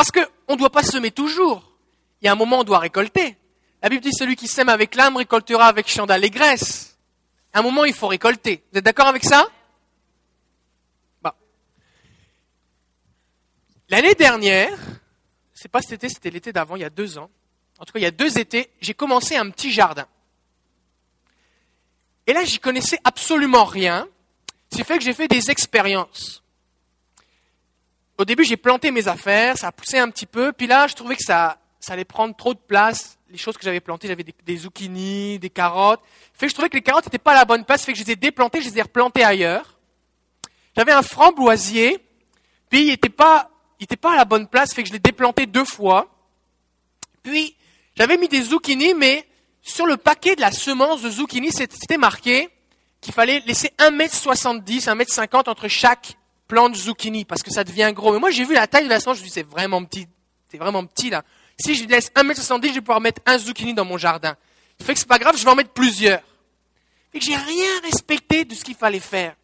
Parce qu'on ne doit pas semer toujours. Il y a un moment on doit récolter. La Bible dit celui qui sème avec l'âme récoltera avec chant d'allégresse. À un moment, il faut récolter. Vous êtes d'accord avec ça? Bon. L'année dernière, c'est pas cet été, c'était l'été d'avant, il y a deux ans. En tout cas, il y a deux étés, j'ai commencé un petit jardin. Et là, j'y connaissais absolument rien. C'est fait que j'ai fait des expériences. Au début, j'ai planté mes affaires, ça a poussé un petit peu, puis là, je trouvais que ça, ça allait prendre trop de place. Les choses que j'avais plantées, j'avais des, zucchinis, des carottes. Fait que je trouvais que les carottes n'étaient pas à la bonne place, fait que je les ai déplantées, je les ai replantées ailleurs. J'avais un framboisier, puis il n'était pas, pas à la bonne place, fait que je l'ai déplanté deux fois. Puis, j'avais mis des zucchinis, mais sur le paquet de la semence de zucchini, c'était marqué qu'il fallait laisser 1m70, 1m50 entre chaque plant de zucchini, parce que ça devient gros. Mais moi, j'ai vu la taille de la semence, je me suis dit, c'est vraiment petit. C'est vraiment petit, là. Si je laisse 1m70, je vais pouvoir mettre un zucchini dans mon jardin. Ça fait que c'est pas grave, je vais en mettre plusieurs. Et que j'ai rien respecté de ce qu'il fallait faire.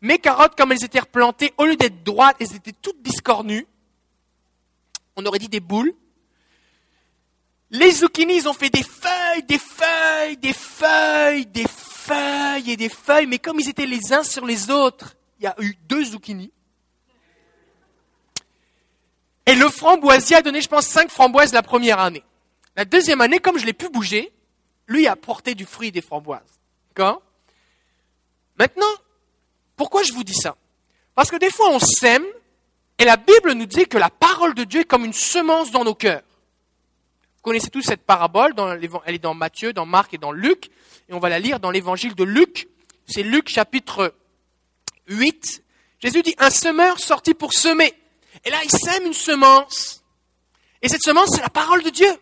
Mes carottes, comme elles étaient replantées, au lieu d'être droites, elles étaient toutes discornues. On aurait dit des boules. Les zucchinis, ils ont fait des feuilles, des feuilles, des feuilles, des feuilles et des feuilles, mais comme ils étaient les uns sur les autres, il y a eu deux zucchinis. Et le framboisier a donné, je pense, cinq framboises la première année. La deuxième année, comme je l'ai pu bouger, lui a porté du fruit des framboises. D'accord? Maintenant, pourquoi je vous dis ça? Parce que des fois, on sème, et la Bible nous dit que la parole de Dieu est comme une semence dans nos cœurs. Vous connaissez tous cette parabole, elle est dans Matthieu, dans Marc et dans Luc, et on va la lire dans l'évangile de Luc. C'est Luc chapitre 8. Jésus dit, un semeur sorti pour semer. Et là, il sème une semence. Et cette semence, c'est la parole de Dieu.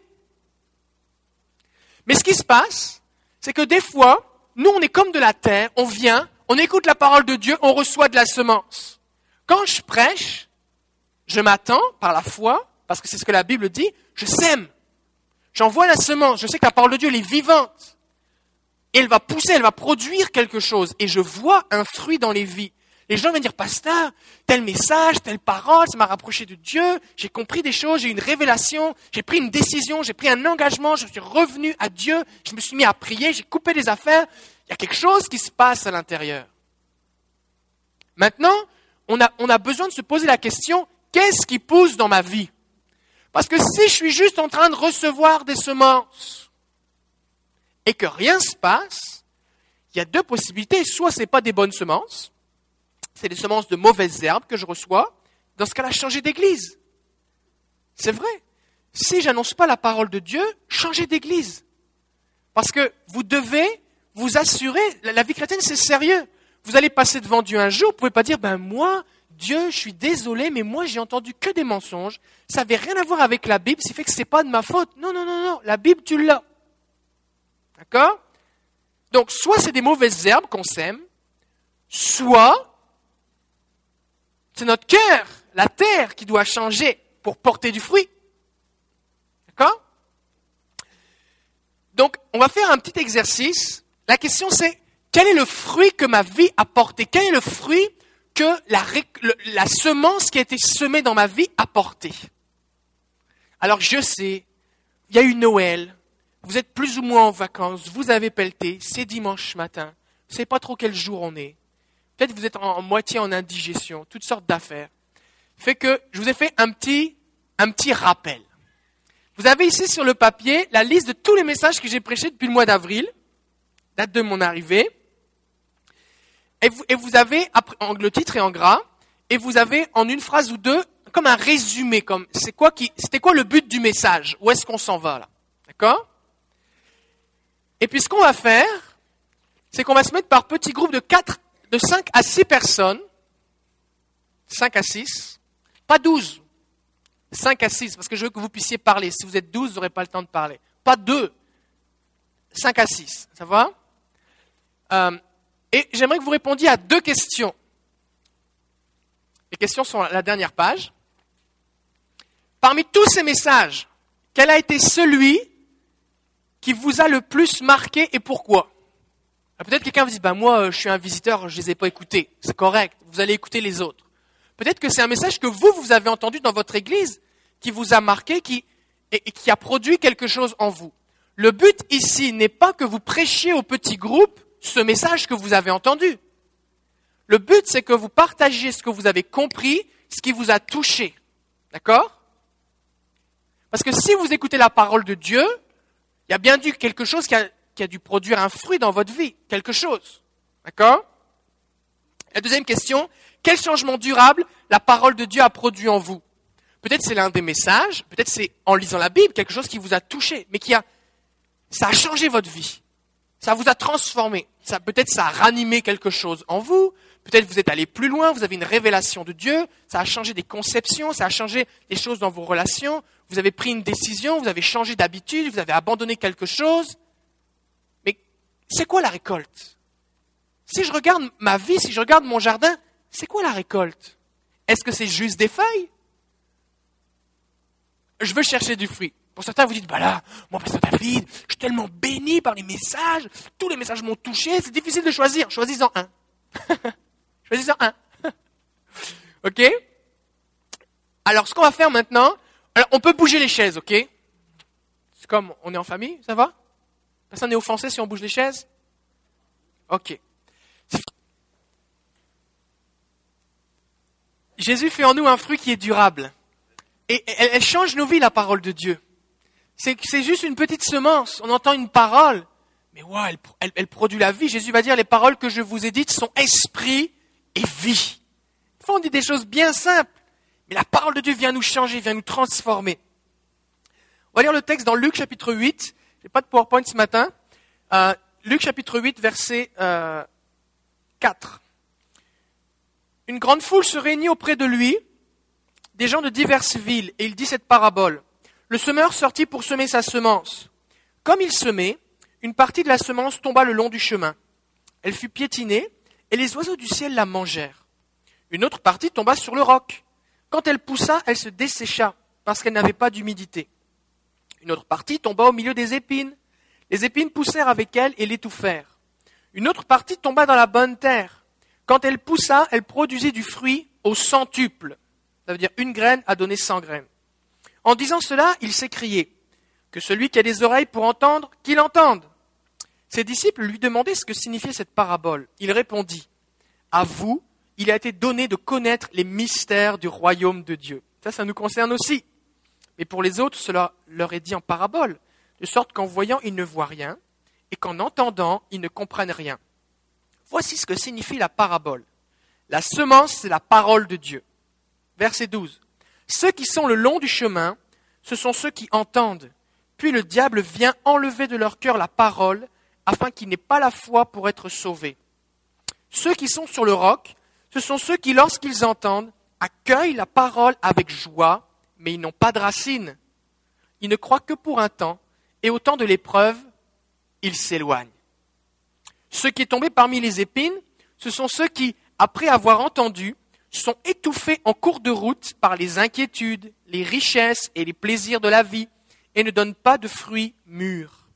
Mais ce qui se passe, c'est que des fois, nous, on est comme de la terre, on vient, on écoute la parole de Dieu, on reçoit de la semence. Quand je prêche, je m'attends par la foi, parce que c'est ce que la Bible dit, je sème. J'envoie la semence, je sais que la parole de Dieu, elle est vivante. Et elle va pousser, elle va produire quelque chose. Et je vois un fruit dans les vies. Les gens viennent dire, pasteur, tel message, telle parole, ça m'a rapproché de Dieu, j'ai compris des choses, j'ai eu une révélation, j'ai pris une décision, j'ai pris un engagement, je suis revenu à Dieu, je me suis mis à prier, j'ai coupé des affaires. Il y a quelque chose qui se passe à l'intérieur. Maintenant, on a, on a besoin de se poser la question, qu'est-ce qui pousse dans ma vie? Parce que si je suis juste en train de recevoir des semences et que rien ne se passe, il y a deux possibilités. Soit ce n'est pas des bonnes semences, c'est des semences de mauvaises herbes que je reçois. Dans ce cas-là, changer d'église. C'est vrai. Si j'annonce pas la parole de Dieu, changez d'église. Parce que vous devez vous assurer, la vie chrétienne c'est sérieux. Vous allez passer devant Dieu un jour, vous pouvez pas dire, ben moi, Dieu, je suis désolé, mais moi j'ai entendu que des mensonges. Ça n'avait rien à voir avec la Bible, ce qui fait que ce n'est pas de ma faute. Non, non, non, non, la Bible, tu l'as. D'accord? Donc, soit c'est des mauvaises herbes qu'on sème, soit c'est notre cœur, la terre, qui doit changer pour porter du fruit. D'accord? Donc, on va faire un petit exercice. La question c'est, quel est le fruit que ma vie a porté? Quel est le fruit que la, semence qui a été semée dans ma vie a porté? Alors je sais, il y a eu Noël, vous êtes plus ou moins en vacances, vous avez pelleté, c'est dimanche matin, vous ne savez pas trop quel jour on est. Peut-être vous êtes en, moitié en indigestion, toutes sortes d'affaires. Fait que je vous ai fait un petit, un petit rappel. Vous avez ici sur le papier la liste de tous les messages que j'ai prêchés depuis le mois d'avril, date de mon arrivée. Et vous, avez, le titre est en gras, et vous avez en une phrase ou deux, comme un résumé, comme c'est quoi qui, c'était quoi le but du message? Où est-ce qu'on s'en va là? D'accord? Et puis ce qu'on va faire, c'est qu'on va se mettre par petits groupes de quatre, de 5 à 6 personnes. 5 à 6. Pas 12. 5 à 6, parce que je veux que vous puissiez parler. Si vous êtes 12, vous n'aurez pas le temps de parler. Pas 2. 5 à 6. Ça va? Euh, et j'aimerais que vous répondiez à deux questions. Les questions sont à la dernière page. Parmi tous ces messages, quel a été celui qui vous a le plus marqué et pourquoi Peut-être quelqu'un vous dit, ben moi euh, je suis un visiteur, je ne les ai pas écoutés. C'est correct, vous allez écouter les autres. Peut-être que c'est un message que vous, vous avez entendu dans votre église, qui vous a marqué, qui, et qui a produit quelque chose en vous. Le but ici n'est pas que vous prêchiez au petit groupe ce message que vous avez entendu. Le but, c'est que vous partagiez ce que vous avez compris, ce qui vous a touché. D'accord? Parce que si vous écoutez la parole de Dieu, il y a bien dû quelque chose qui a, dû produire un fruit dans votre vie. Quelque chose. D'accord? La deuxième question, quel changement durable la parole de Dieu a produit en vous? Peut-être c'est l'un des messages, peut-être c'est en lisant la Bible, quelque chose qui vous a touché, mais qui a, ça a changé votre vie. Ça vous a transformé. Ça, peut-être ça a ranimé quelque chose en vous. Peut-être vous êtes allé plus loin, vous avez une révélation de Dieu. Ça a changé des conceptions, ça a changé des choses dans vos relations. Vous avez pris une décision, vous avez changé d'habitude, vous avez abandonné quelque chose. Mais c'est quoi la récolte? Si je regarde ma vie, si je regarde mon jardin, c'est quoi la récolte? Est-ce que c'est juste des feuilles? Je veux chercher du fruit. Pour certains, vous dites, bah là, moi, pasteur David, je suis tellement béni par les messages, tous les messages m'ont touché, c'est difficile de choisir. Choisis-en un. Choisis-en un. ok? Alors, ce qu'on va faire maintenant, alors, on peut bouger les chaises, ok? C'est comme, on est en famille, ça va? Personne n'est offensé si on bouge les chaises? Ok. Jésus fait en nous un fruit qui est durable. Et elle, change nos vies, la parole de Dieu. C'est, juste une petite semence. On entend une parole, mais ouais, elle, produit la vie. Jésus va dire, les paroles que je vous ai dites sont esprit et vie. Des on dit des choses bien simples, mais la parole de Dieu vient nous changer, vient nous transformer. On va lire le texte dans Luc chapitre 8. J'ai pas de PowerPoint ce matin. Euh, Luc chapitre 8, verset euh, 4. Une grande foule se réunit auprès de lui, des gens de diverses villes, et il dit cette parabole. Le semeur sortit pour semer sa semence. Comme il semait, une partie de la semence tomba le long du chemin. Elle fut piétinée, et les oiseaux du ciel la mangèrent. Une autre partie tomba sur le roc. Quand elle poussa, elle se dessécha, parce qu'elle n'avait pas d'humidité. Une autre partie tomba au milieu des épines. Les épines poussèrent avec elle et l'étouffèrent. Une autre partie tomba dans la bonne terre. Quand elle poussa, elle produisit du fruit au centuple. Ça veut dire une graine a donné cent graines. En disant cela, il s'écriait Que celui qui a des oreilles pour entendre, qu'il entende. Ses disciples lui demandaient ce que signifiait cette parabole. Il répondit À vous, il a été donné de connaître les mystères du royaume de Dieu. Ça, ça nous concerne aussi. Mais pour les autres, cela leur est dit en parabole, de sorte qu'en voyant, ils ne voient rien, et qu'en entendant, ils ne comprennent rien. Voici ce que signifie la parabole. La semence, c'est la parole de Dieu. Verset 12. Ceux qui sont le long du chemin, ce sont ceux qui entendent. Puis le diable vient enlever de leur cœur la parole, afin qu'ils n'aient pas la foi pour être sauvés. Ceux qui sont sur le roc, ce sont ceux qui, lorsqu'ils entendent, accueillent la parole avec joie, mais ils n'ont pas de racines. Ils ne croient que pour un temps, et au temps de l'épreuve, ils s'éloignent. Ceux qui sont tombés parmi les épines, ce sont ceux qui, après avoir entendu, sont étouffés en cours de route par les inquiétudes, les richesses et les plaisirs de la vie et ne donnent pas de fruits mûrs.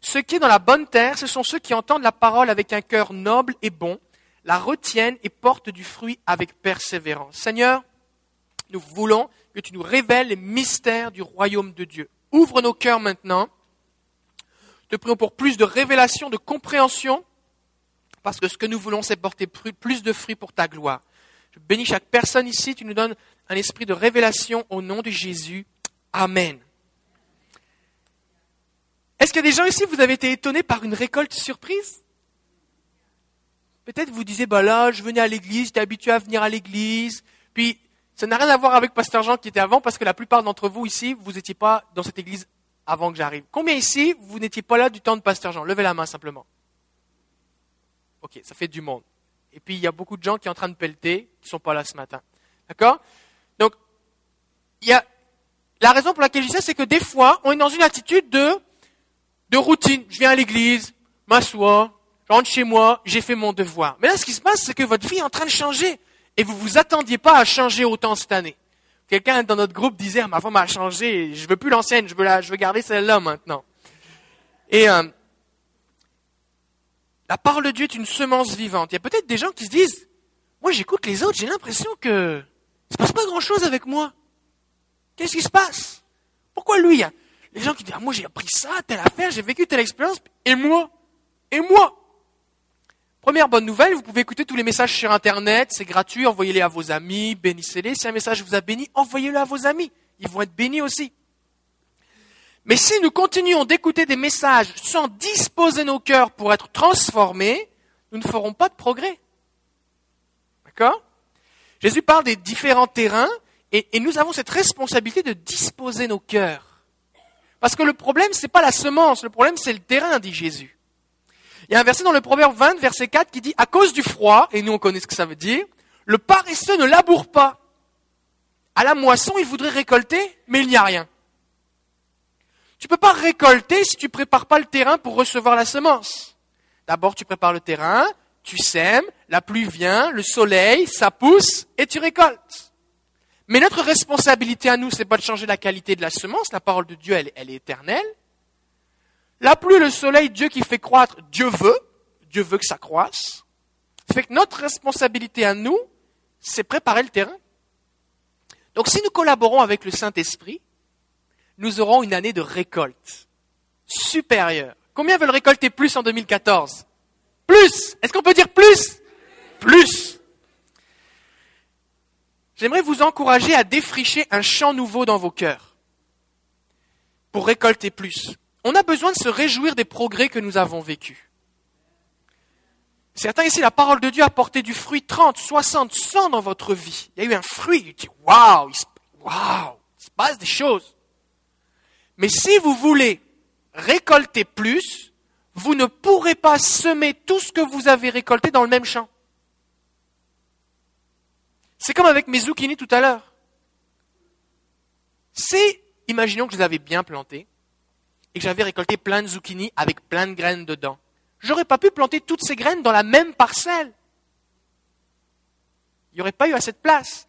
Ceux qui sont dans la bonne terre, ce sont ceux qui entendent la parole avec un cœur noble et bon, la retiennent et portent du fruit avec persévérance. Seigneur, nous voulons que tu nous révèles les mystères du royaume de Dieu. Ouvre nos cœurs maintenant. Te prions pour plus de révélation, de compréhension, parce que ce que nous voulons, c'est porter plus de fruits pour ta gloire. Je bénis chaque personne ici. Tu nous donnes un esprit de révélation au nom de Jésus. Amen. Est-ce qu'il y a des gens ici, vous avez été étonnés par une récolte surprise? Peut-être vous disiez, bah là, je venais à l'église, j'étais habitué à venir à l'église. Puis, ça n'a rien à voir avec Pasteur Jean qui était avant, parce que la plupart d'entre vous ici, vous n'étiez pas dans cette église avant que j'arrive. Combien ici, vous n'étiez pas là du temps de Pasteur Jean? Levez la main simplement. Ok, ça fait du monde. Et puis, il y a beaucoup de gens qui sont en train de pelleter, qui ne sont pas là ce matin. D'accord? Donc, il y a, la raison pour laquelle je dis ça, c'est que des fois, on est dans une attitude de, de routine. Je viens à l'église, m'assois, je rentre chez moi, j'ai fait mon devoir. Mais là, ce qui se passe, c'est que votre vie est en train de changer. Et vous vous attendiez pas à changer autant cette année. Quelqu'un dans notre groupe disait, ma femme a changé, je veux plus l'ancienne, je veux la, je veux garder celle-là maintenant. Et, euh, la parole de Dieu est une semence vivante. Il y a peut-être des gens qui se disent, moi j'écoute les autres, j'ai l'impression que il se passe pas grand-chose avec moi. Qu'est-ce qui se passe? Pourquoi lui? Les gens qui disent, ah, moi j'ai appris ça, telle affaire, j'ai vécu telle expérience, et moi? Et moi? Première bonne nouvelle, vous pouvez écouter tous les messages sur Internet, c'est gratuit, envoyez-les à vos amis, bénissez-les. Si un message vous a béni, envoyez-le à vos amis, ils vont être bénis aussi. Mais si nous continuons d'écouter des messages sans disposer nos cœurs pour être transformés, nous ne ferons pas de progrès. D'accord? Jésus parle des différents terrains et, nous avons cette responsabilité de disposer nos cœurs. Parce que le problème, ce n'est pas la semence, le problème, c'est le terrain, dit Jésus. Il y a un verset dans le Proverbe 20, verset 4, qui dit, à cause du froid, et nous on connaît ce que ça veut dire, le paresseux ne laboure pas. À la moisson, il voudrait récolter, mais il n'y a rien. Tu ne peux pas récolter si tu prépares pas le terrain pour recevoir la semence. D'abord, tu prépares le terrain, tu sèmes, la pluie vient, le soleil, ça pousse et tu récoltes. Mais notre responsabilité à nous, c'est pas de changer la qualité de la semence. La parole de Dieu, elle, elle est éternelle. La pluie, le soleil, Dieu qui fait croître, Dieu veut. Dieu veut que ça croisse. Ça fait que notre responsabilité à nous, c'est préparer le terrain. Donc si nous collaborons avec le Saint-Esprit, nous aurons une année de récolte supérieure. Combien veulent récolter plus en 2014 Plus Est-ce qu'on peut dire plus? Plus J'aimerais vous encourager à défricher un champ nouveau dans vos cœurs pour récolter plus. On a besoin de se réjouir des progrès que nous avons vécus. Certains ici, la parole de Dieu a porté du fruit 30, 60, 100 dans votre vie. Il y a eu un fruit. Dit, waouh, waouh, il se passe des choses. Mais si vous voulez récolter plus, vous ne pourrez pas semer tout ce que vous avez récolté dans le même champ. C'est comme avec mes zucchini tout à l'heure. Si, imaginons que je les avais bien plantés, et que j'avais récolté plein de zucchini avec plein de graines dedans, j'aurais pas pu planter toutes ces graines dans la même parcelle. Il n'y aurait pas eu assez de place.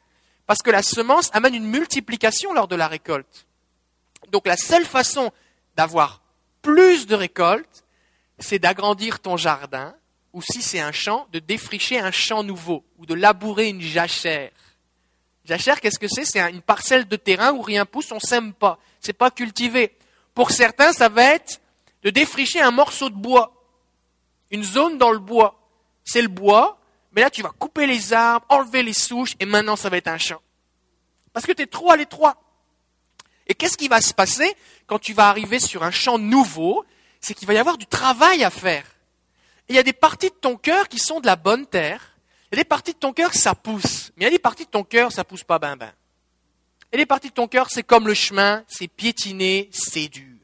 Parce que la semence amène une multiplication lors de la récolte. Donc la seule façon d'avoir plus de récoltes, c'est d'agrandir ton jardin, ou si c'est un champ, de défricher un champ nouveau, ou de labourer une jachère. Jachère, qu'est-ce que c'est? C'est une parcelle de terrain où rien pousse, on sème pas, c'est pas cultivé. Pour certains, ça va être de défricher un morceau de bois, une zone dans le bois. C'est le bois, mais là tu vas couper les arbres, enlever les souches, et maintenant ça va être un champ. Parce que tu es trop à l'étroit. Et qu'est-ce qui va se passer quand tu vas arriver sur un champ nouveau? C'est qu'il va y avoir du travail à faire. Il y a des parties de ton cœur qui sont de la bonne terre. Il y a des parties de ton cœur, ça pousse. Mais il y a des parties de ton cœur, ça pousse pas ben ben. Et des parties de ton cœur, c'est comme le chemin, c'est piétiné, c'est dur.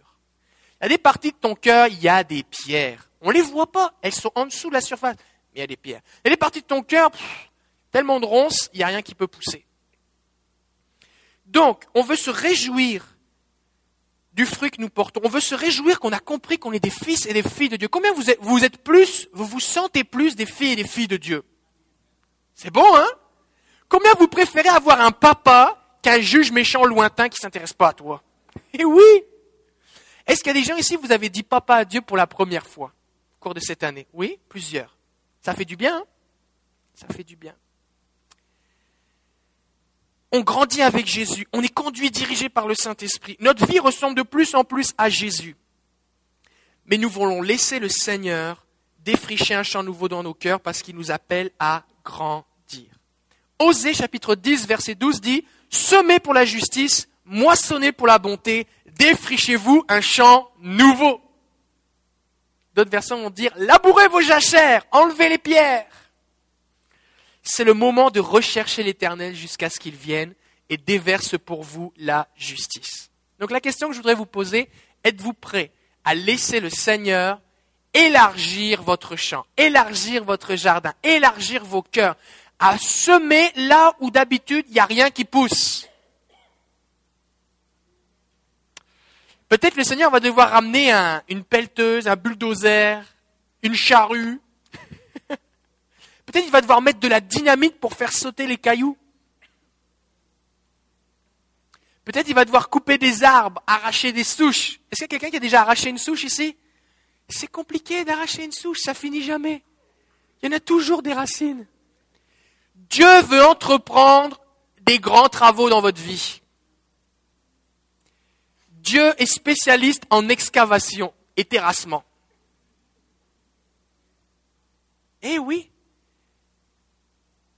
Il y a des parties de ton cœur, il y a des pierres. On les voit pas, elles sont en dessous de la surface, mais il y a des pierres. Il y a des parties de ton cœur, tellement de ronces, il n'y a rien qui peut pousser. Donc, on veut se réjouir du fruit que nous portons. On veut se réjouir qu'on a compris qu'on est des fils et des filles de Dieu. Combien vous êtes, vous êtes plus, vous vous sentez plus des filles et des filles de Dieu? C'est bon, hein? Combien vous préférez avoir un papa qu'un juge méchant lointain qui s'intéresse pas à toi? Eh oui! Est-ce qu'il y a des gens ici, vous avez dit papa à Dieu pour la première fois au cours de cette année? Oui, plusieurs. Ça fait du bien, hein? Ça fait du bien on grandit avec Jésus, on est conduit, dirigé par le Saint-Esprit. Notre vie ressemble de plus en plus à Jésus. Mais nous voulons laisser le Seigneur défricher un champ nouveau dans nos cœurs parce qu'il nous appelle à grandir. Osée chapitre 10 verset 12 dit, Semez pour la justice, moissonnez pour la bonté, défrichez-vous un champ nouveau. D'autres versions vont dire, labourez vos jachères, enlevez les pierres c'est le moment de rechercher l'Éternel jusqu'à ce qu'il vienne et déverse pour vous la justice. Donc la question que je voudrais vous poser, êtes-vous prêt à laisser le Seigneur élargir votre champ, élargir votre jardin, élargir vos cœurs, à semer là où d'habitude il n'y a rien qui pousse? Peut-être le Seigneur va devoir ramener une pelleteuse, un bulldozer, une charrue, Peut-être il va devoir mettre de la dynamite pour faire sauter les cailloux. Peut-être il va devoir couper des arbres, arracher des souches. Est-ce qu'il y a quelqu'un qui a déjà arraché une souche ici? C'est compliqué d'arracher une souche, ça finit jamais. Il y en a toujours des racines. Dieu veut entreprendre des grands travaux dans votre vie. Dieu est spécialiste en excavation et terrassement. Eh oui.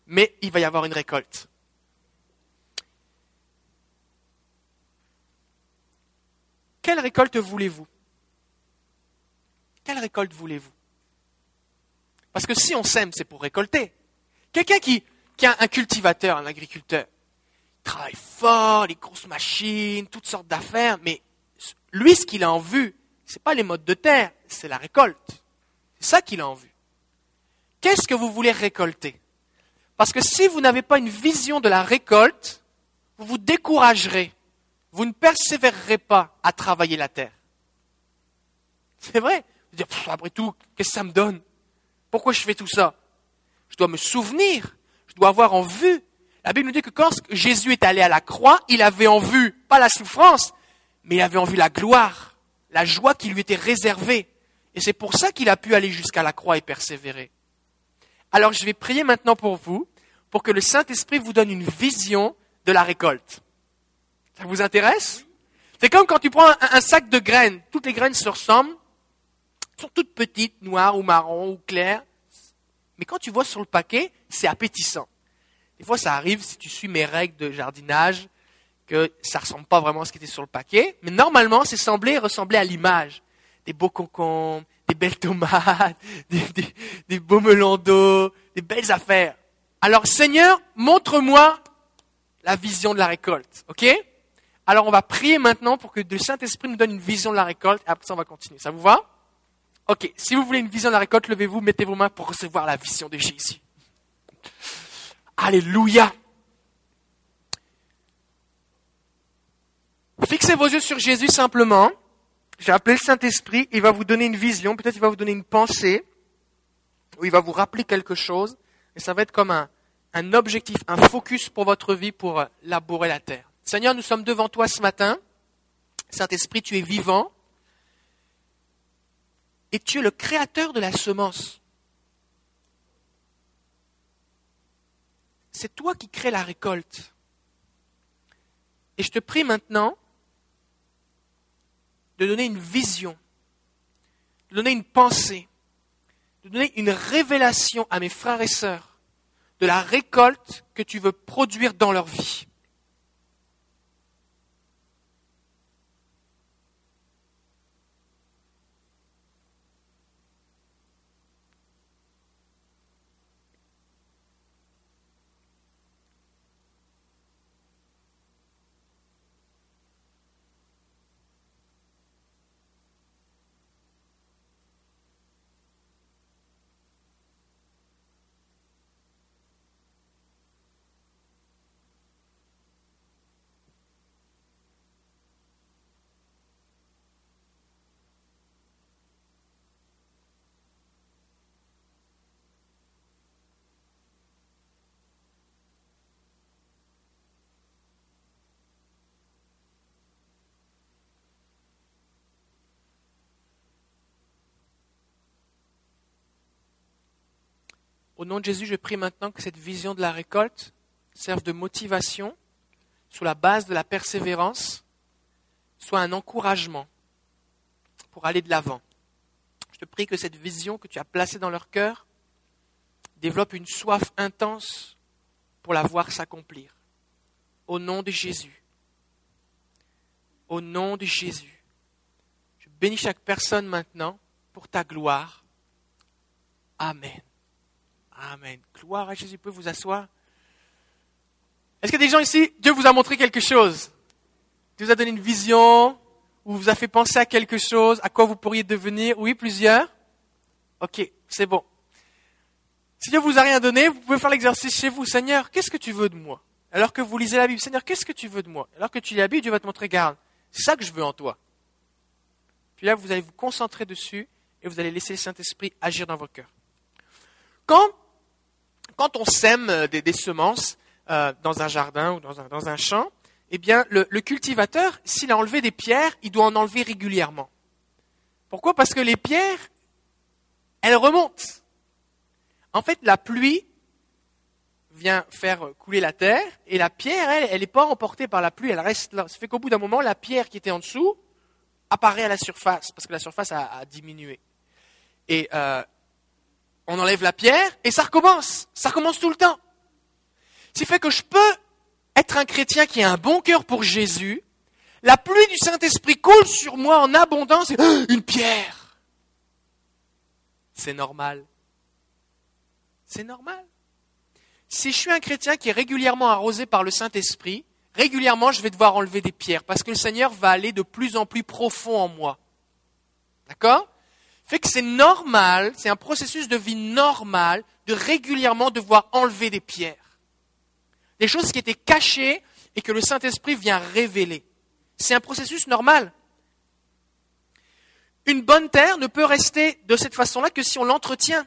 Mais il va y avoir une récolte. Quelle récolte voulez-vous? Quelle récolte voulez-vous? Parce que si on sème, c'est pour récolter. Quelqu'un qui, qui a un cultivateur, un agriculteur, il travaille fort, les grosses machines, toutes sortes d'affaires, mais lui, ce qu'il a en vue, c'est pas les modes de terre, c'est la récolte. C'est ça qu'il a en vue. Qu'est-ce que vous voulez récolter? Parce que si vous n'avez pas une vision de la récolte, vous vous découragerez. Vous ne persévérerez pas à travailler la terre. C'est vrai. Vous dire, après tout, qu'est-ce que ça me donne? Pourquoi je fais tout ça? Je dois me souvenir. Je dois avoir en vue. La Bible nous dit que quand Jésus est allé à la croix, il avait en vue, pas la souffrance, mais il avait en vue la gloire, la joie qui lui était réservée. Et c'est pour ça qu'il a pu aller jusqu'à la croix et persévérer. Alors je vais prier maintenant pour vous, pour que le Saint-Esprit vous donne une vision de la récolte. Ça vous intéresse? C'est comme quand tu prends un, sac de graines. Toutes les graines se ressemblent, sont toutes petites, noires ou marron ou claires. Mais quand tu vois sur le paquet, c'est appétissant. Des fois, ça arrive, si tu suis mes règles de jardinage, que ça ressemble pas vraiment à ce qui était sur le paquet. Mais normalement, c'est semblé ressembler à l'image. Des beaux concombres, des belles tomates, des, beaux melons d'eau, des belles affaires. Alors Seigneur, montre-moi la vision de la récolte, ok? Alors on va prier maintenant pour que le Saint-Esprit nous donne une vision de la récolte et après ça on va continuer. Ça vous va? Ok, si vous voulez une vision de la récolte, levez-vous, mettez vos mains pour recevoir la vision de Jésus. Alléluia. Fixez vos yeux sur Jésus simplement. J'ai appelé le Saint-Esprit, il va vous donner une vision, peut-être il va vous donner une pensée, ou il va vous rappeler quelque chose, et ça va être comme un, objectif, un focus pour votre vie pour euh, labourer la terre. Seigneur, nous sommes devant toi ce matin. Saint-Esprit, tu es vivant. Et tu es le créateur de la semence. C'est toi qui crées la récolte. Et je te prie maintenant de donner une vision, de donner une pensée, de donner une révélation à mes frères et sœurs de la récolte que tu veux produire dans leur vie. Au nom de Jésus, je prie maintenant que cette vision de la récolte serve de motivation sur la base de la persévérance, soit un encouragement pour aller de l'avant. Je te prie que cette vision que tu as placée dans leur cœur développe une soif intense pour la voir s'accomplir. Au nom de Jésus. Au nom de Jésus. Je bénis chaque personne maintenant pour ta gloire. Amen. Amen. Gloire à Jésus. Peut vous asseoir. Est-ce qu'il y a des gens ici, Dieu vous a montré quelque chose? Dieu vous a donné une vision ou vous a fait penser à quelque chose, à quoi vous pourriez devenir? Oui, plusieurs Ok, c'est bon. Si Dieu vous a rien donné, vous pouvez faire l'exercice chez vous. Seigneur, qu'est-ce que tu veux de moi? Alors que vous lisez la Bible, Seigneur, qu'est-ce que tu veux de moi? Alors que tu lis la Bible, Dieu va te montrer, garde, c'est ça que je veux en toi. Puis là, vous allez vous concentrer dessus et vous allez laisser le Saint-Esprit agir dans votre cœur. Quand quand on sème euh, des, semences euh, dans un jardin ou dans un, champ, eh bien, le, cultivateur, s'il a enlevé des pierres, il doit en enlever régulièrement. Pourquoi? Parce que les pierres, elles remontent. En fait, la pluie vient faire couler la terre, et la pierre, elle, elle n'est pas emportée par la pluie, elle reste là. Ça fait qu'au bout d'un moment, la pierre qui était en dessous apparaît à la surface, parce que la surface a, diminué. Et euh, on enlève la pierre, et ça recommence. Ça recommence tout le temps. Ce qui fait que je peux être un chrétien qui a un bon cœur pour Jésus, la pluie du Saint-Esprit coule sur moi en abondance, et une pierre. C'est normal. C'est normal. Si je suis un chrétien qui est régulièrement arrosé par le Saint-Esprit, régulièrement je vais devoir enlever des pierres parce que le Seigneur va aller de plus en plus profond en moi. D'accord? Fait que c'est normal, c'est un processus de vie normal de régulièrement devoir enlever des pierres. Des choses qui étaient cachées et que le Saint-Esprit vient révéler. C'est un processus normal. Une bonne terre ne peut rester de cette façon-là que si on l'entretient.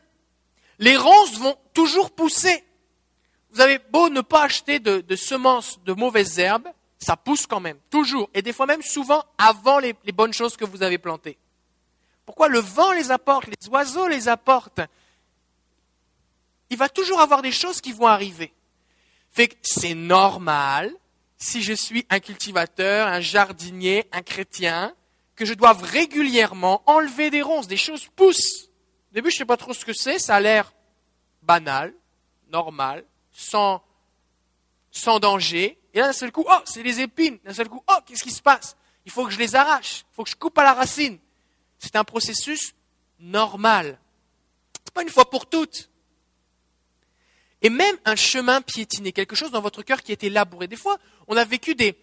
Les ronces vont toujours pousser. Vous avez beau ne pas acheter de, semences de mauvaises herbes, ça pousse quand même, toujours, et des fois même souvent avant les, bonnes choses que vous avez plantées. Pourquoi le vent les apporte, les oiseaux les apportent? Il va toujours avoir des choses qui vont arriver. C'est normal, si je suis un cultivateur, un jardinier, un chrétien, que je doive régulièrement enlever des ronces, des choses poussent. Au début, je ne sais pas trop ce que c'est, ça a l'air banal, normal, sans, danger. Et là, d'un seul coup, oh, c'est des épines. D'un seul coup, oh, qu'est-ce qui se passe? Il faut que je les arrache. Il faut que je coupe à la racine. C'est un processus normal. C'est pas une fois pour toutes. Et même un chemin piétiné, quelque chose dans votre cœur qui a été labouré. Des fois, on a vécu des,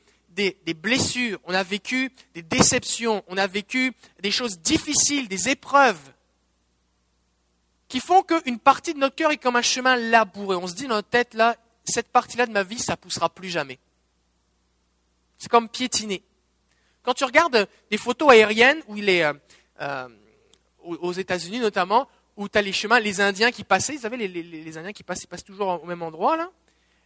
blessures, on a vécu des déceptions, on a vécu des choses difficiles, des épreuves qui font qu'une partie de notre cœur est comme un chemin labouré. On se dit dans notre tête, là, cette partie-là de ma vie, ça poussera plus jamais. C'est comme piétiner. Quand tu regardes des photos aériennes où il est, euh, aux États-Unis notamment, où tu as les chemins, les Indiens qui passaient, vous savez, les, Indiens qui passent, ils passent toujours au même endroit, là.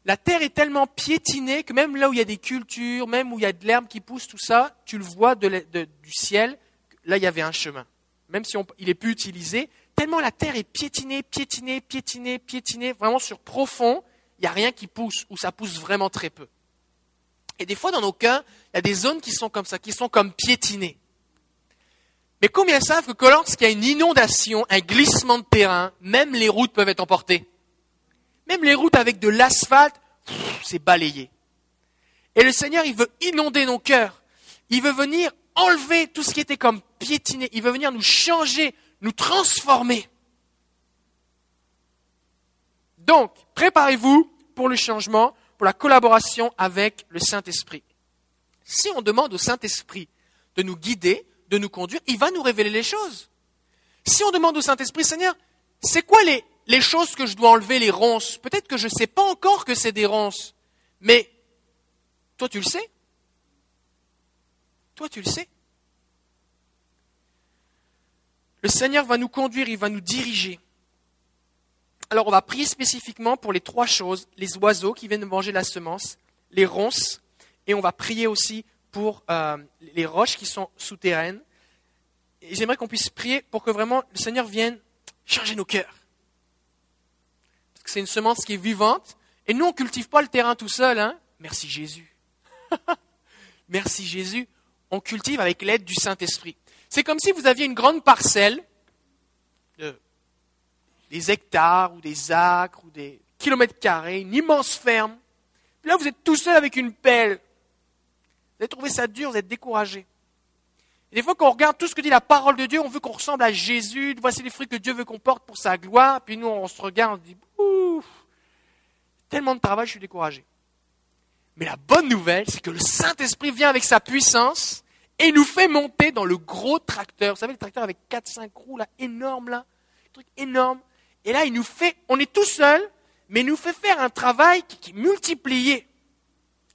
La terre est tellement piétinée que même là où il y a des cultures, même où il y a de l'herbe qui pousse, tout ça, tu le vois du ciel, là il y avait un chemin. Même si il est plus utilisé, tellement la terre est piétinée, piétinée, piétinée, piétinée, vraiment sur profond, il n'y a rien qui pousse, ou ça pousse vraiment très peu. Et des fois, dans nos cas, il y a des zones qui sont comme ça, qui sont comme piétinées. Mais combien savent que lorsqu'il y a une inondation, un glissement de terrain, même les routes peuvent être emportées? Même les routes avec de l'asphalte, c'est balayé. Et le Seigneur, il veut inonder nos cœurs. Il veut venir enlever tout ce qui était comme piétiné. Il veut venir nous changer, nous transformer. Donc, préparez-vous pour le changement, pour la collaboration avec le Saint-Esprit. Si on demande au Saint-Esprit de nous guider, de nous conduire, il va nous révéler les choses. Si on demande au Saint-Esprit, Seigneur, c'est quoi les, les choses que je dois enlever, les ronces? Peut-être que je ne sais pas encore que c'est des ronces, mais toi tu le sais. Toi tu le sais. Le Seigneur va nous conduire, il va nous diriger. Alors on va prier spécifiquement pour les trois choses, les oiseaux qui viennent manger la semence, les ronces, et on va prier aussi pour euh, les roches qui sont souterraines. Et j'aimerais qu'on puisse prier pour que vraiment le Seigneur vienne changer nos cœurs. Parce que c'est une semence qui est vivante, et nous on ne cultive pas le terrain tout seul. Hein Merci Jésus. Merci Jésus. On cultive avec l'aide du Saint-Esprit. C'est comme si vous aviez une grande parcelle, de, des hectares ou des acres ou des kilomètres carrés, une immense ferme. Puis là, vous êtes tout seul avec une pelle. Vous avez trouvé ça dur, vous êtes découragé. Des fois, quand on regarde tout ce que dit la parole de Dieu, on veut qu'on ressemble à Jésus. Voici les fruits que Dieu veut qu'on porte pour sa gloire. Puis nous, on se regarde, on se dit, tellement de travail, je suis découragé. Mais la bonne nouvelle, c'est que le Saint-Esprit vient avec sa puissance et nous fait monter dans le gros tracteur. Vous savez, le tracteur avec 4-5 roues, là, énorme, là, truc énorme. Et là, il nous fait, on est tout seul, mais il nous fait faire un travail qui, est multiplié.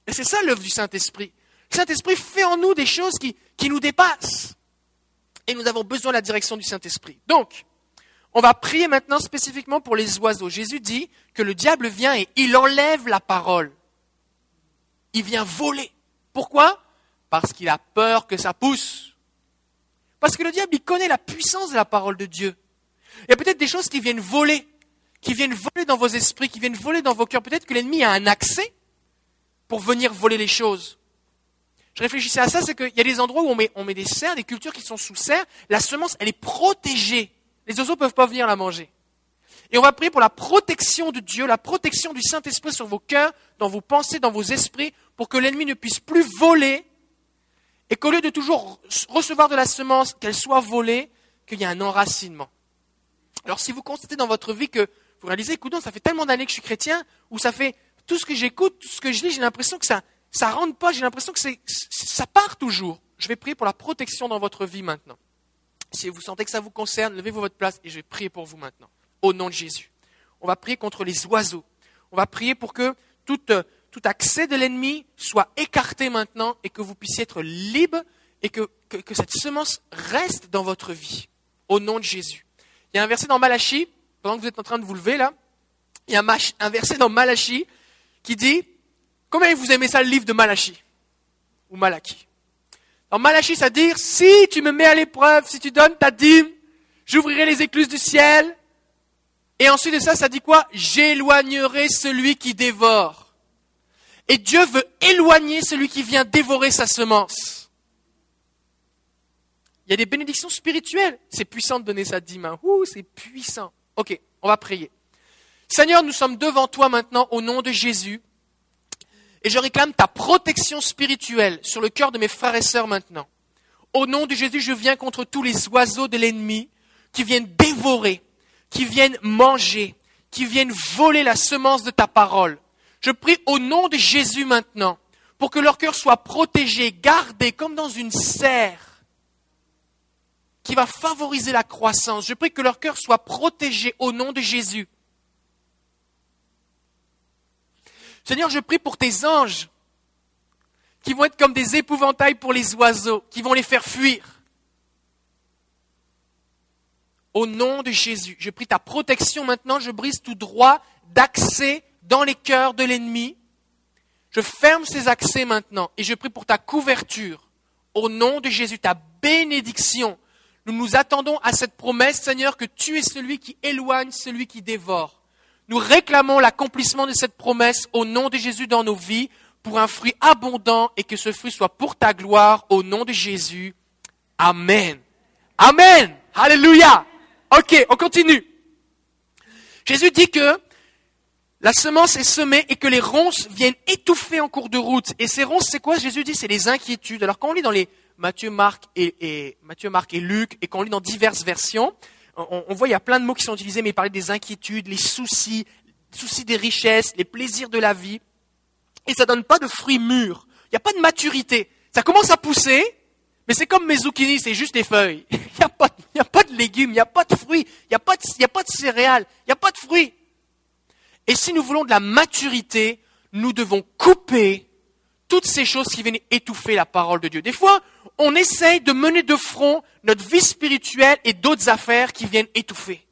Et c'est ça l'œuvre du Saint-Esprit. Saint-Esprit fait en nous des choses qui, qui nous dépassent. Et nous avons besoin de la direction du Saint-Esprit. Donc, on va prier maintenant spécifiquement pour les oiseaux. Jésus dit que le diable vient et il enlève la parole. Il vient voler. Pourquoi? Parce qu'il a peur que ça pousse. Parce que le diable, il connaît la puissance de la parole de Dieu. Il y a peut-être des choses qui viennent voler, qui viennent voler dans vos esprits, qui viennent voler dans vos cœurs. Peut-être que l'ennemi a un accès pour venir voler les choses. Je réfléchissais à ça, c'est qu'il y a des endroits où on met, des serres, des cultures qui sont sous serre. La semence, elle est protégée. Les oiseaux ne peuvent pas venir la manger. Et on va prier pour la protection de Dieu, la protection du Saint-Esprit sur vos cœurs, dans vos pensées, dans vos esprits, pour que l'ennemi ne puisse plus voler, et qu'au lieu de toujours recevoir de la semence, qu'elle soit volée, qu'il y ait un enracinement. Alors si vous constatez dans votre vie que vous réalisez, écoute, ça fait tellement d'années que je suis chrétien, ou ça fait tout ce que j'écoute, tout ce que je lis, j'ai l'impression que ça ça rentre pas, j'ai l'impression que c'est, ça part toujours. Je vais prier pour la protection dans votre vie maintenant. Si vous sentez que ça vous concerne, levez-vous votre place et je vais prier pour vous maintenant au nom de Jésus. On va prier contre les oiseaux. On va prier pour que tout, euh, tout accès de l'ennemi soit écarté maintenant et que vous puissiez être libre et que, que, cette semence reste dans votre vie. Au nom de Jésus. Il y a un verset dans Malachie, pendant que vous êtes en train de vous lever là, il y a un verset dans Malachie qui dit, combien vous aimez ça le livre de Malachie Ou Malachie? Dans Malachie, ça dit, si tu me mets à l'épreuve, si tu donnes ta dîme, j'ouvrirai les écluses du ciel, et ensuite de ça, ça dit quoi? J'éloignerai celui qui dévore. Et Dieu veut éloigner celui qui vient dévorer sa semence. Il y a des bénédictions spirituelles. C'est puissant de donner sa dîme. Hein. Ouh, c'est puissant. Ok, on va prier. Seigneur, nous sommes devant toi maintenant au nom de Jésus. Et je réclame ta protection spirituelle sur le cœur de mes frères et sœurs maintenant. Au nom de Jésus, je viens contre tous les oiseaux de l'ennemi qui viennent dévorer, qui viennent manger, qui viennent voler la semence de ta parole. Je prie au nom de Jésus maintenant pour que leur cœur soit protégé, gardé comme dans une serre qui va favoriser la croissance. Je prie que leur cœur soit protégé au nom de Jésus. Seigneur, je prie pour tes anges qui vont être comme des épouvantails pour les oiseaux, qui vont les faire fuir. Au nom de Jésus, je prie ta protection maintenant, je brise tout droit d'accès dans les cœurs de l'ennemi. Je ferme ces accès maintenant et je prie pour ta couverture. Au nom de Jésus, ta bénédiction. Nous nous attendons à cette promesse, Seigneur, que tu es celui qui éloigne celui qui dévore. Nous réclamons l'accomplissement de cette promesse au nom de Jésus dans nos vies pour un fruit abondant et que ce fruit soit pour ta gloire au nom de Jésus. Amen. Amen. Alléluia. Ok, on continue. Jésus dit que la semence est semée et que les ronces viennent étouffer en cours de route. Et ces ronces, c'est quoi Jésus dit, c'est les inquiétudes. Alors quand on lit dans les Matthieu, Marc et, Matthieu, Marc et Luc, et quand on lit dans diverses versions, on, on, voit il y a plein de mots qui sont utilisés, mais il parlait des inquiétudes, les soucis, soucis des richesses, les plaisirs de la vie. Et ça donne pas de fruits mûrs. Il n'y a pas de maturité. Ça commence à pousser, mais c'est comme mes zucchinis, c'est juste des feuilles. Il n'y a, pas, a pas de légumes, il n'y a pas de fruits, il n'y a, pas de, a pas de céréales, il n'y a pas de fruits. Et si nous voulons de la maturité, nous devons couper toutes ces choses qui viennent étouffer la parole de Dieu. Des fois, on essaye de mener de front notre vie spirituelle et d'autres affaires qui viennent étouffer.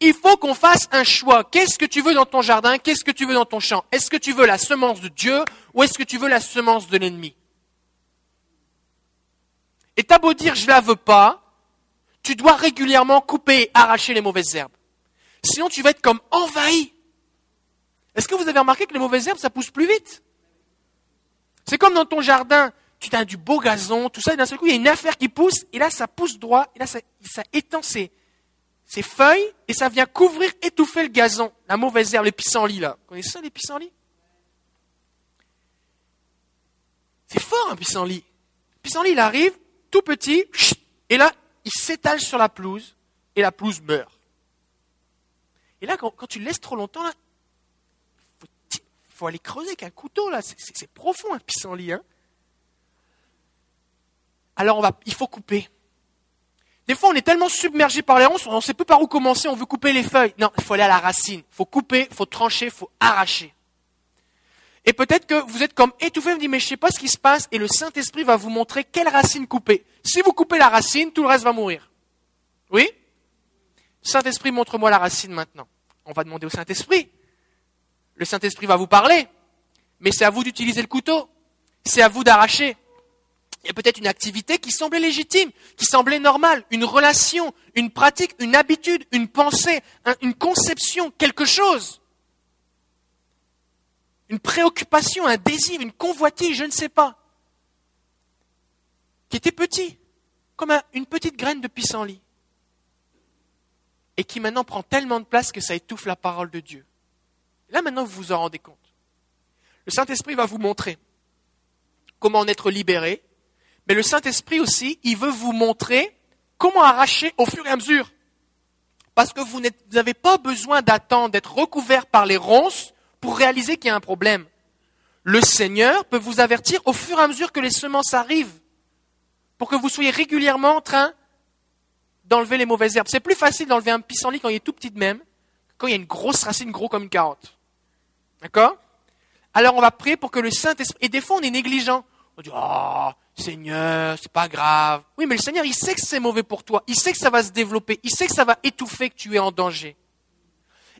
Il faut qu'on fasse un choix. Qu'est-ce que tu veux dans ton jardin? Qu'est-ce que tu veux dans ton champ? Est-ce que tu veux la semence de Dieu ou est-ce que tu veux la semence de l'ennemi? Et t'as beau dire je la veux pas, tu dois régulièrement couper et arracher les mauvaises herbes. Sinon tu vas être comme envahi. Est-ce que vous avez remarqué que les mauvaises herbes, ça pousse plus vite? C'est comme dans ton jardin, tu as du beau gazon, tout ça, et d'un seul coup, il y a une affaire qui pousse, et là, ça pousse droit, et là, ça, étend ses, feuilles, et ça vient couvrir, étouffer le gazon, la mauvaise herbe, les pissenlits, là. Vous connaissez ça, les pissenlits C'est fort, un pissenlit. Le pissenlit, il arrive, tout petit, et là, il s'étale sur la pelouse, et la pelouse meurt. Et là, quand, tu le laisses trop longtemps, il faut, aller creuser avec un couteau, là. C'est profond, un pissenlit, hein. Alors, on va, il faut couper. Des fois, on est tellement submergé par les ronces, on ne sait plus par où commencer, on veut couper les feuilles. Non, il faut aller à la racine. Il faut couper, il faut trancher, il faut arracher. Et peut-être que vous êtes comme étouffé, vous dites, mais je ne sais pas ce qui se passe, et le Saint-Esprit va vous montrer quelle racine couper. Si vous coupez la racine, tout le reste va mourir. Oui? Saint-Esprit, montre-moi la racine maintenant. On va demander au Saint-Esprit. Le Saint-Esprit va vous parler, mais c'est à vous d'utiliser le couteau. C'est à vous d'arracher. Il y a peut-être une activité qui semblait légitime, qui semblait normale, une relation, une pratique, une habitude, une pensée, une conception, quelque chose. Une préoccupation, un désir, une convoitise, je ne sais pas. Qui était petit, comme une petite graine de pissenlit. Et qui maintenant prend tellement de place que ça étouffe la parole de Dieu. Là maintenant vous vous en rendez compte. Le Saint-Esprit va vous montrer comment en être libéré, mais le Saint-Esprit aussi, il veut vous montrer comment arracher au fur et à mesure. Parce que vous n'avez pas besoin d'attendre d'être recouvert par les ronces pour réaliser qu'il y a un problème. Le Seigneur peut vous avertir au fur et à mesure que les semences arrivent, pour que vous soyez régulièrement en train d'enlever les mauvaises herbes. C'est plus facile d'enlever un pissenlit quand il est tout petit de même, quand il y a une grosse racine gros comme une carotte. D'accord? Alors on va prier pour que le Saint-Esprit... Et des fois on est négligent. On dit, oh, Seigneur, c'est pas grave. Oui, mais le Seigneur, il sait que c'est mauvais pour toi. Il sait que ça va se développer. Il sait que ça va étouffer, que tu es en danger.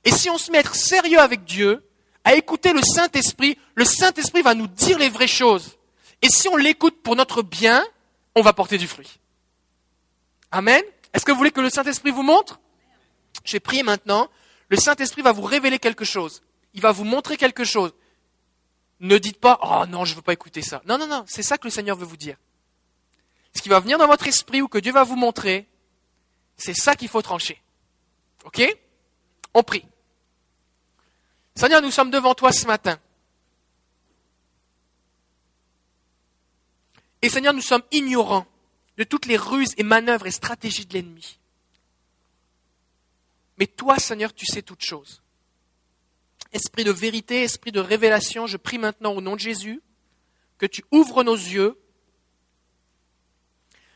Et si on se met à être sérieux avec Dieu, à écouter le Saint-Esprit, le Saint-Esprit va nous dire les vraies choses. Et si on l'écoute pour notre bien, on va porter du fruit. Amen? Est-ce que vous voulez que le Saint-Esprit vous montre? Je vais prier maintenant. Le Saint-Esprit va vous révéler quelque chose il va vous montrer quelque chose. Ne dites pas, oh non, je ne veux pas écouter ça. Non, non, non, c'est ça que le Seigneur veut vous dire. Ce qui va venir dans votre esprit ou que Dieu va vous montrer, c'est ça qu'il faut trancher. OK? On prie. Seigneur, nous sommes devant toi ce matin. Et Seigneur, nous sommes ignorants de toutes les ruses et manœuvres et stratégies de l'ennemi. Mais toi, Seigneur, tu sais toutes choses. Esprit de vérité, esprit de révélation, je prie maintenant au nom de Jésus que tu ouvres nos yeux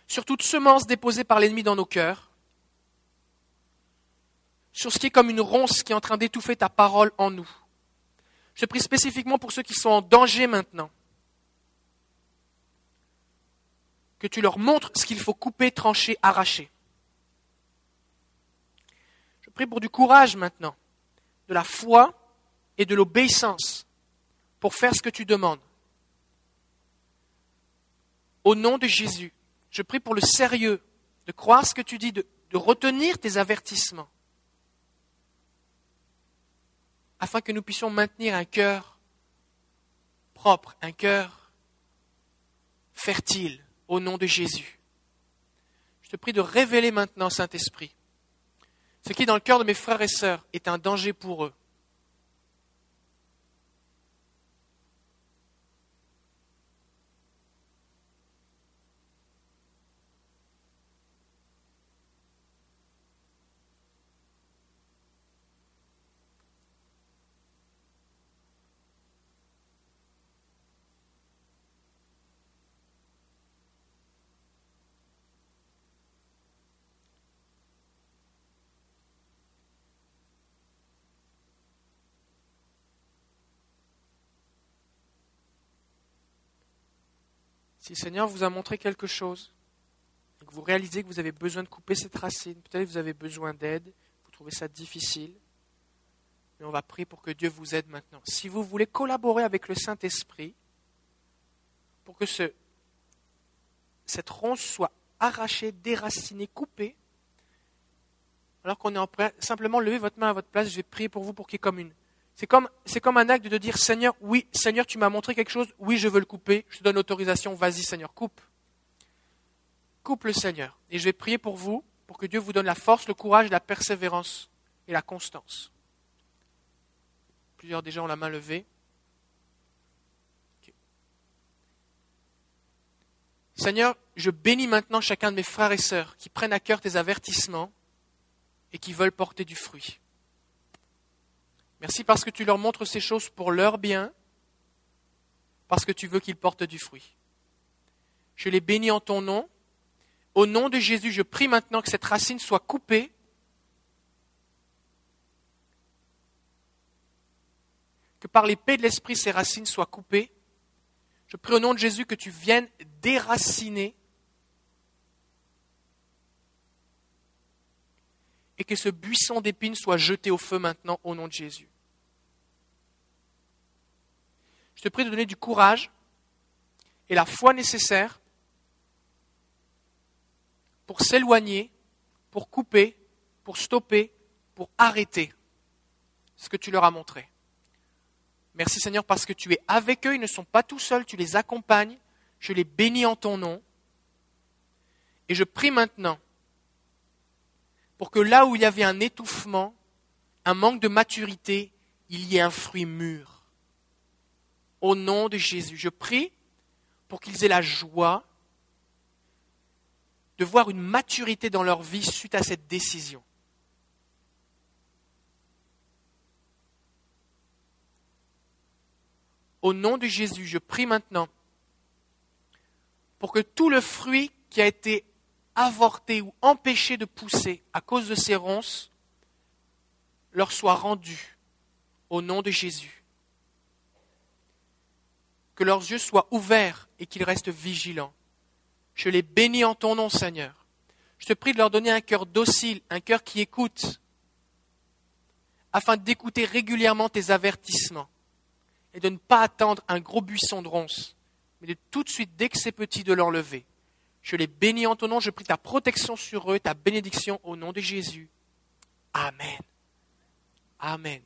sur toute semence déposée par l'ennemi dans nos cœurs, sur ce qui est comme une ronce qui est en train d'étouffer ta parole en nous. Je prie spécifiquement pour ceux qui sont en danger maintenant. Que tu leur montres ce qu'il faut couper, trancher, arracher. Je prie pour du courage maintenant, de la foi et de l'obéissance pour faire ce que tu demandes. Au nom de Jésus, je prie pour le sérieux, de croire ce que tu dis, de, retenir tes avertissements, afin que nous puissions maintenir un cœur propre, un cœur fertile, au nom de Jésus. Je te prie de révéler maintenant, Saint-Esprit, ce qui, dans le cœur de mes frères et sœurs, est un danger pour eux. Le Seigneur vous a montré quelque chose, et que vous réalisez que vous avez besoin de couper cette racine, peut-être que vous avez besoin d'aide, vous trouvez ça difficile, mais on va prier pour que Dieu vous aide maintenant. Si vous voulez collaborer avec le Saint-Esprit, pour que ce, cette ronce soit arrachée, déracinée, coupée, alors qu'on est en train, simplement levez votre main à votre place, je vais prier pour vous pour qu'il y ait comme une c'est comme, un acte de dire Seigneur, oui, Seigneur, tu m'as montré quelque chose, oui, je veux le couper, je te donne l'autorisation, vas-y Seigneur, coupe. Coupe le Seigneur. Et je vais prier pour vous, pour que Dieu vous donne la force, le courage, la persévérance et la constance. Plusieurs déjà ont la main levée. Seigneur, je bénis maintenant chacun de mes frères et sœurs qui prennent à cœur tes avertissements et qui veulent porter du fruit. Merci parce que tu leur montres ces choses pour leur bien, parce que tu veux qu'ils portent du fruit. Je les bénis en ton nom. Au nom de Jésus, je prie maintenant que cette racine soit coupée. Que par l'épée de l'Esprit, ces racines soient coupées. Je prie au nom de Jésus que tu viennes déraciner et que ce buisson d'épines soit jeté au feu maintenant au nom de Jésus. Je te prie de donner du courage et la foi nécessaire pour s'éloigner, pour couper, pour stopper, pour arrêter ce que tu leur as montré. Merci Seigneur parce que tu es avec eux, ils ne sont pas tout seuls, tu les accompagnes, je les bénis en ton nom. Et je prie maintenant pour que là où il y avait un étouffement, un manque de maturité, il y ait un fruit mûr. Au nom de Jésus, je prie pour qu'ils aient la joie de voir une maturité dans leur vie suite à cette décision. Au nom de Jésus, je prie maintenant pour que tout le fruit qui a été avorté ou empêché de pousser à cause de ces ronces leur soit rendu au nom de Jésus. Que leurs yeux soient ouverts et qu'ils restent vigilants. Je les bénis en ton nom, Seigneur. Je te prie de leur donner un cœur docile, un cœur qui écoute, afin d'écouter régulièrement tes avertissements et de ne pas attendre un gros buisson de ronces, mais de tout de suite, dès que c'est petit, de l'enlever. Je les bénis en ton nom, je prie ta protection sur eux, ta bénédiction au nom de Jésus. Amen. Amen.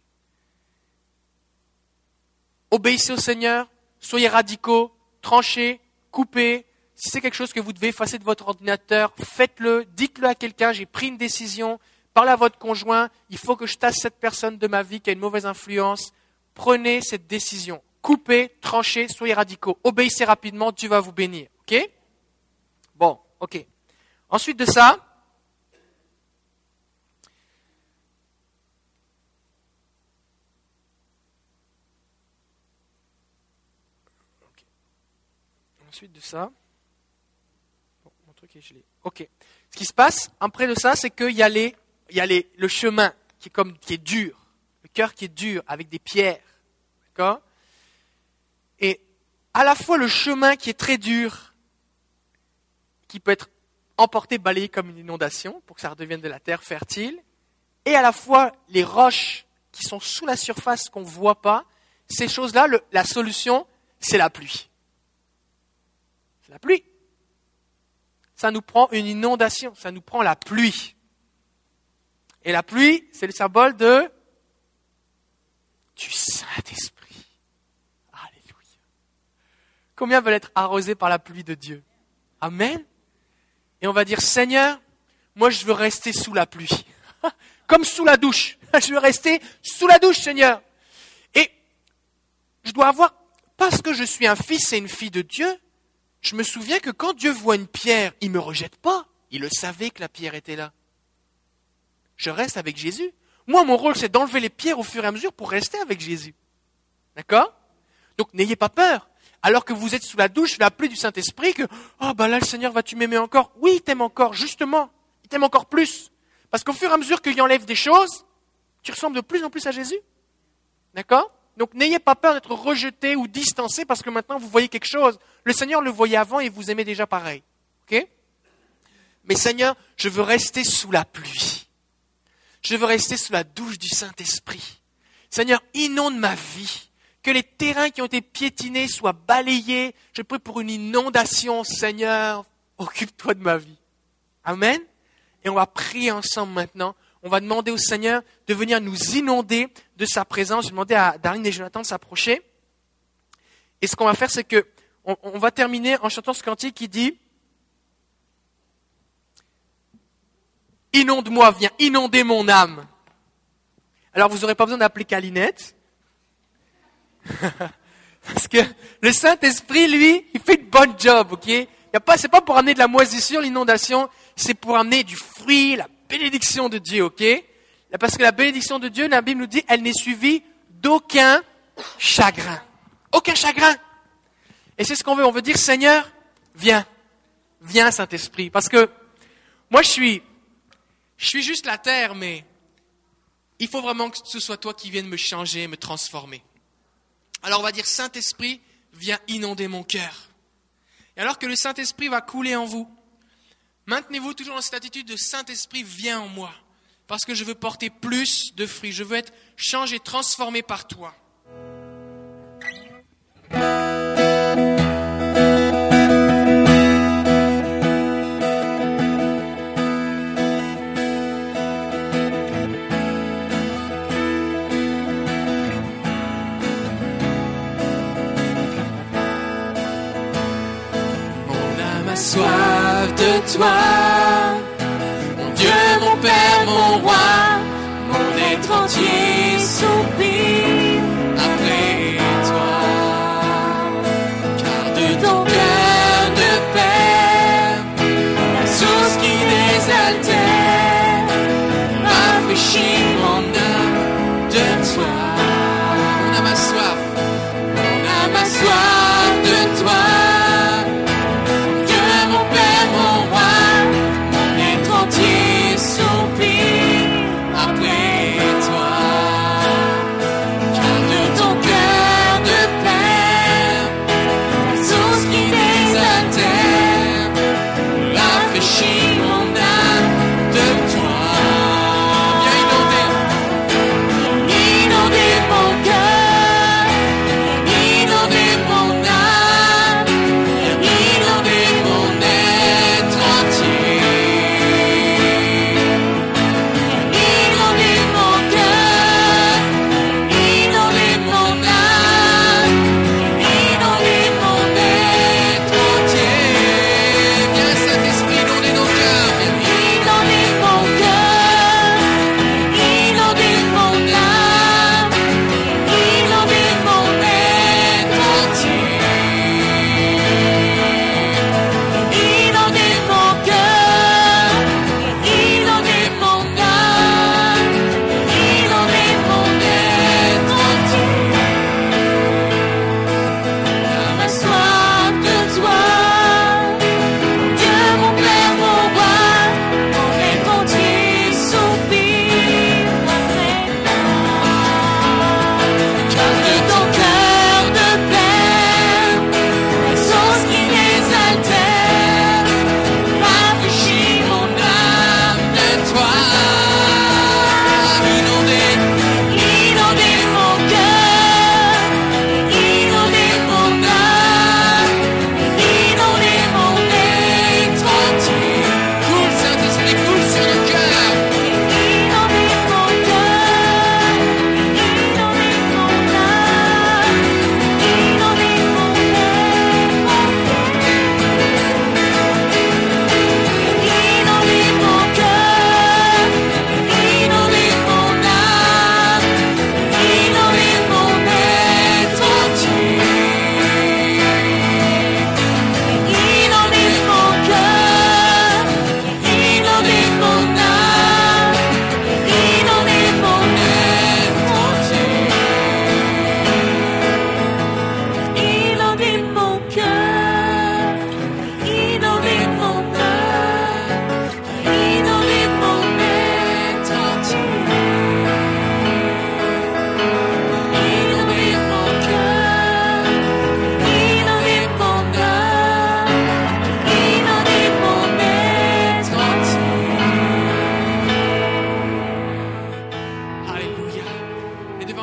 Obéissez au Seigneur, soyez radicaux, tranchez, coupez. Si c'est quelque chose que vous devez effacer de votre ordinateur, faites-le, dites-le à quelqu'un, j'ai pris une décision, parlez à votre conjoint, il faut que je tasse cette personne de ma vie qui a une mauvaise influence, prenez cette décision. Coupez, tranchez, soyez radicaux. Obéissez rapidement, Dieu va vous bénir. OK? OK. Ensuite de ça, Ensuite de ça, mon truc est gelé. Ok. Ce qui se passe après de ça, c'est qu'il y a, il y a les, le chemin qui est, comme, qui est dur cœur qui est dur, avec des pierres. D'accord? Et à la fois le chemin qui est très dur, qui peut être emporté, balayé comme une inondation pour que ça redevienne de la terre fertile, et à la fois les roches qui sont sous la surface qu'on ne voit pas, ces choses-là, la solution, c'est la pluie. C'est la pluie. Ça nous prend une inondation, ça nous prend la pluie. Et la pluie, c'est le symbole de du Saint-Esprit. Alléluia. Combien veulent être arrosés par la pluie de Dieu? Amen. Et on va dire, Seigneur, moi je veux rester sous la pluie. Comme sous la douche. Je veux rester sous la douche, Seigneur. Et je dois avoir, parce que je suis un fils et une fille de Dieu, je me souviens que quand Dieu voit une pierre, il ne me rejette pas. Il le savait que la pierre était là. Je reste avec Jésus. Moi, mon rôle, c'est d'enlever les pierres au fur et à mesure pour rester avec Jésus. D'accord? Donc, n'ayez pas peur. Alors que vous êtes sous la douche, la pluie du Saint-Esprit, que, oh, bah là, le Seigneur va-tu m'aimer encore? Oui, il t'aime encore, justement. Il t'aime encore plus. Parce qu'au fur et à mesure qu'il enlève des choses, tu ressembles de plus en plus à Jésus. D'accord? Donc, n'ayez pas peur d'être rejeté ou distancé parce que maintenant vous voyez quelque chose. Le Seigneur le voyait avant et vous aimait déjà pareil. OK? Mais Seigneur, je veux rester sous la pluie. Je veux rester sous la douche du Saint-Esprit. Seigneur, inonde ma vie. Que les terrains qui ont été piétinés soient balayés. Je prie pour une inondation, Seigneur. Occupe-toi de ma vie. Amen. Et on va prier ensemble maintenant. On va demander au Seigneur de venir nous inonder de sa présence. Je vais demander à Darine et Jonathan de s'approcher. Et ce qu'on va faire, c'est que on, va terminer en chantant ce cantique qui dit Inonde-moi, viens inonder mon âme. Alors vous n'aurez pas besoin d'appeler Calinette. Parce que le Saint-Esprit, lui, il fait une bonne job, ok? Ce n'est pas pour amener de la moisissure, l'inondation, c'est pour amener du fruit, la bénédiction de Dieu, ok? Parce que la bénédiction de Dieu, la Bible nous dit, elle n'est suivie d'aucun chagrin. Aucun chagrin. Et c'est ce qu'on veut. On veut dire, Seigneur, viens. Viens, Saint-Esprit. Parce que moi, je suis je suis juste la terre, mais il faut vraiment que ce soit toi qui viennes me changer, me transformer. Alors on va dire, Saint-Esprit, viens inonder mon cœur. Et alors que le Saint-Esprit va couler en vous, maintenez-vous toujours dans cette attitude de Saint-Esprit, viens en moi. Parce que je veux porter plus de fruits, je veux être changé, transformé par toi. Soif de toi. Mon Dieu, mon Père, mon roi, mon être entier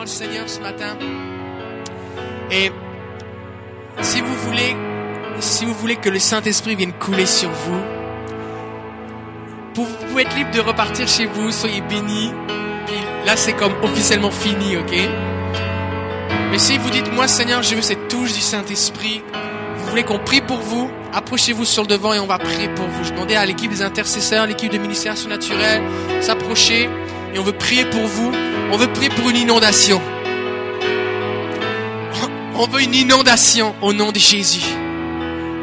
le Seigneur ce matin. Et si vous voulez, si vous voulez que le Saint-Esprit vienne couler sur vous, vous pouvez être libre de repartir chez vous, soyez bénis. Là, c'est comme officiellement fini, ok? Mais si vous dites, moi Seigneur, je veux cette touche du Saint-Esprit, vous voulez qu'on prie pour vous, approchez-vous sur le devant et on va prier pour vous. Je demandais à l'équipe des intercesseurs, l'équipe de ministère surnaturel, s'approcher et on veut prier pour vous. On veut prier pour une inondation. On veut une inondation au nom de Jésus.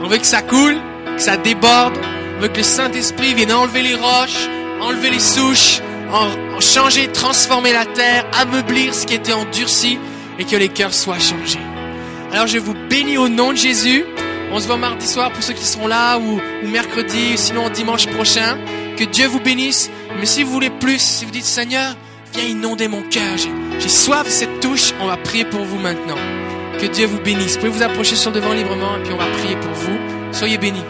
On veut que ça coule, que ça déborde. On veut que le Saint-Esprit vienne enlever les roches, enlever les souches, changer, transformer la terre, ameublir ce qui était endurci et que les cœurs soient changés. Alors je vous bénis au nom de Jésus. On se voit mardi soir pour ceux qui seront là ou, ou mercredi, sinon dimanche prochain. Que Dieu vous bénisse. Mais si vous voulez plus, si vous dites Seigneur, viens inonder mon cœur. J'ai- soif de cette touche. On va prier pour vous maintenant. Que Dieu vous bénisse. Vous pouvez vous approcher sur devant librement et puis on va prier pour vous. Soyez bénis.